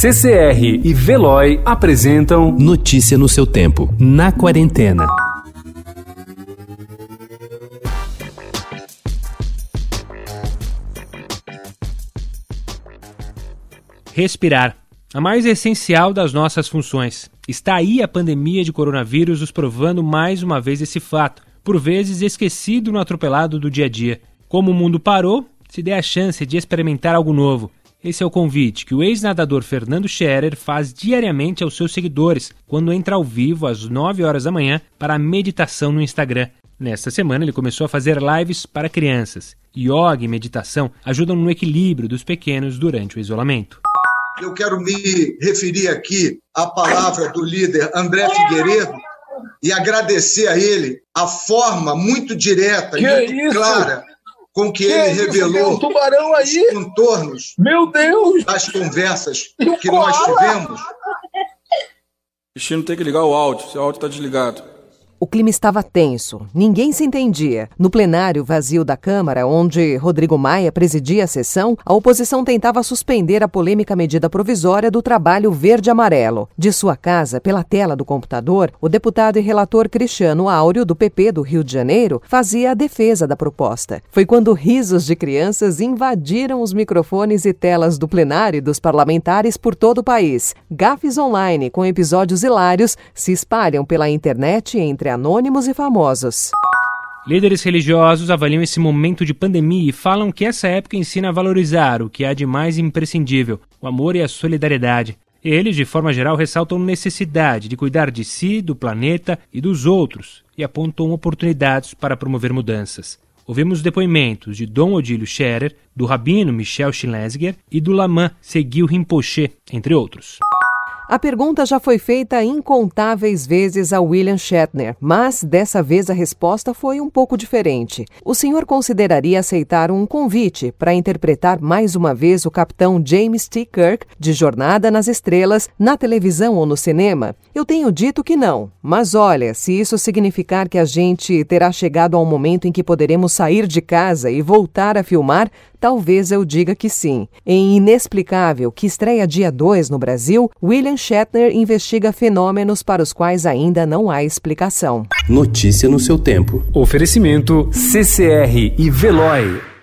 CCR e Veloy apresentam Notícia no seu tempo, na quarentena. Respirar. A mais essencial das nossas funções. Está aí a pandemia de coronavírus nos provando mais uma vez esse fato, por vezes esquecido no atropelado do dia a dia. Como o mundo parou, se dê a chance de experimentar algo novo. Esse é o convite que o ex-nadador Fernando Scherer faz diariamente aos seus seguidores quando entra ao vivo às 9 horas da manhã para a meditação no Instagram. Nesta semana ele começou a fazer lives para crianças. Yoga e meditação ajudam no equilíbrio dos pequenos durante o isolamento. Eu quero me referir aqui à palavra do líder André Figueiredo e agradecer a ele a forma muito direta e muito isso? clara com que, que ele revelou um tubarão aí? os contornos Meu Deus! das conversas que nós tivemos. Cristina tem que ligar o áudio, se o áudio está desligado. O clima estava tenso, ninguém se entendia. No plenário vazio da Câmara, onde Rodrigo Maia presidia a sessão, a oposição tentava suspender a polêmica medida provisória do trabalho verde-amarelo. De sua casa, pela tela do computador, o deputado e relator Cristiano Áureo, do PP do Rio de Janeiro, fazia a defesa da proposta. Foi quando risos de crianças invadiram os microfones e telas do plenário e dos parlamentares por todo o país. Gafes online com episódios hilários se espalham pela internet entre entre anônimos e famosos. Líderes religiosos avaliam esse momento de pandemia e falam que essa época ensina a valorizar o que há de mais imprescindível: o amor e a solidariedade. Eles, de forma geral, ressaltam necessidade de cuidar de si, do planeta e dos outros e apontam oportunidades para promover mudanças. Ouvimos depoimentos de Dom Odílio Scherer, do rabino Michel Schlesinger e do Laman Seguil Rinpoche, entre outros. A pergunta já foi feita incontáveis vezes a William Shatner, mas dessa vez a resposta foi um pouco diferente. O senhor consideraria aceitar um convite para interpretar mais uma vez o capitão James T. Kirk de Jornada nas Estrelas na televisão ou no cinema? Eu tenho dito que não, mas olha, se isso significar que a gente terá chegado ao momento em que poderemos sair de casa e voltar a filmar, talvez eu diga que sim. Em Inexplicável, que estreia dia 2 no Brasil, William Shatner investiga fenômenos para os quais ainda não há explicação. Notícia no seu tempo. Oferecimento CCR e Veloy.